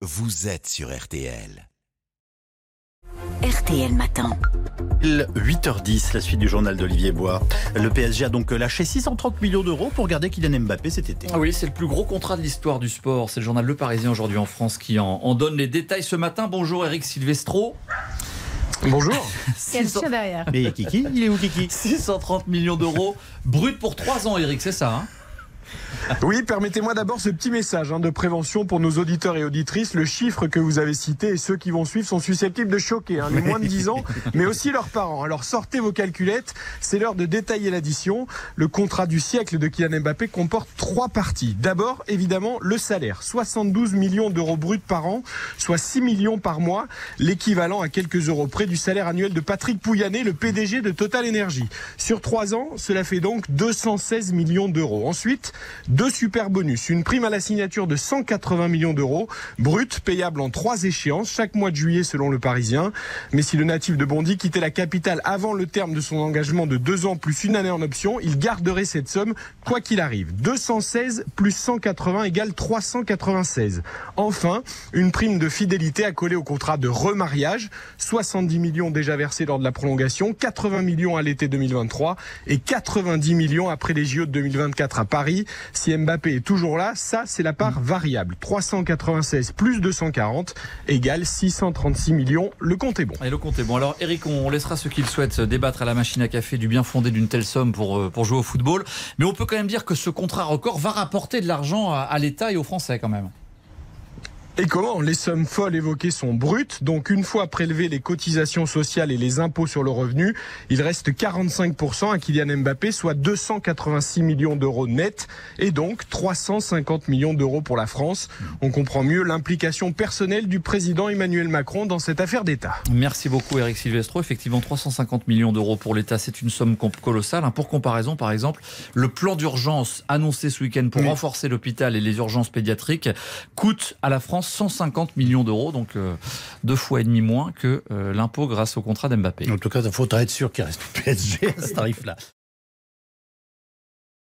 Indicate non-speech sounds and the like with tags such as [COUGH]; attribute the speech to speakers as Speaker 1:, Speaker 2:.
Speaker 1: vous êtes sur RTL.
Speaker 2: RTL Matin.
Speaker 3: 8h10, la suite du journal d'Olivier Bois. Le PSG a donc lâché 630 millions d'euros pour garder Kylian Mbappé cet été.
Speaker 4: Ah oui, c'est le plus gros contrat de l'histoire du sport. C'est le journal Le Parisien aujourd'hui en France qui en, en donne les détails ce matin. Bonjour Eric Silvestro.
Speaker 5: Bonjour.
Speaker 6: Il y a le chien derrière.
Speaker 3: Mais Kiki, il est où Kiki? [LAUGHS]
Speaker 4: 630 millions d'euros brut pour 3 ans, Eric, c'est ça hein?
Speaker 5: Oui, permettez-moi d'abord ce petit message hein, de prévention pour nos auditeurs et auditrices. Le chiffre que vous avez cité et ceux qui vont suivre sont susceptibles de choquer hein, les moins de [LAUGHS] 10 ans, mais aussi leurs parents. Alors sortez vos calculettes, c'est l'heure de détailler l'addition. Le contrat du siècle de Kylian Mbappé comporte trois parties. D'abord, évidemment, le salaire. 72 millions d'euros bruts par an, soit 6 millions par mois, l'équivalent à quelques euros près du salaire annuel de Patrick Pouyanné, le PDG de Total Energy. Sur trois ans, cela fait donc 216 millions d'euros. Ensuite, deux super bonus, une prime à la signature de 180 millions d'euros, brut, payable en trois échéances, chaque mois de juillet selon le Parisien. Mais si le natif de Bondy quittait la capitale avant le terme de son engagement de deux ans plus une année en option, il garderait cette somme quoi qu'il arrive. 216 plus 180 égale 396. Enfin, une prime de fidélité accolée au contrat de remariage, 70 millions déjà versés lors de la prolongation, 80 millions à l'été 2023 et 90 millions après les JO de 2024 à Paris. Si Mbappé est toujours là, ça c'est la part variable. 396 plus 240 égale 636 millions. Le compte est bon.
Speaker 4: Et le compte est bon. Alors Eric, on laissera ceux qui le souhaitent débattre à la machine à café du bien fondé d'une telle somme pour, euh, pour jouer au football. Mais on peut quand même dire que ce contrat record va rapporter de l'argent à l'État et aux Français quand même.
Speaker 5: Et comment Les sommes folles évoquées sont brutes, donc une fois prélevées les cotisations sociales et les impôts sur le revenu, il reste 45% à Kylian Mbappé, soit 286 millions d'euros nets, et donc 350 millions d'euros pour la France. On comprend mieux l'implication personnelle du président Emmanuel Macron dans cette affaire d'État.
Speaker 4: Merci beaucoup Eric Silvestro. Effectivement, 350 millions d'euros pour l'État, c'est une somme colossale. hein. Pour comparaison, par exemple, le plan d'urgence annoncé ce week-end pour
Speaker 5: Oui.
Speaker 4: renforcer l'hôpital et les urgences pédiatriques coûte à la France 150 millions d'euros, donc euh, deux fois et demi moins que euh, l'impôt grâce au contrat d'Mbappé.
Speaker 3: En tout cas, il faudra être sûr qu'il reste PSG à ce tarif-là.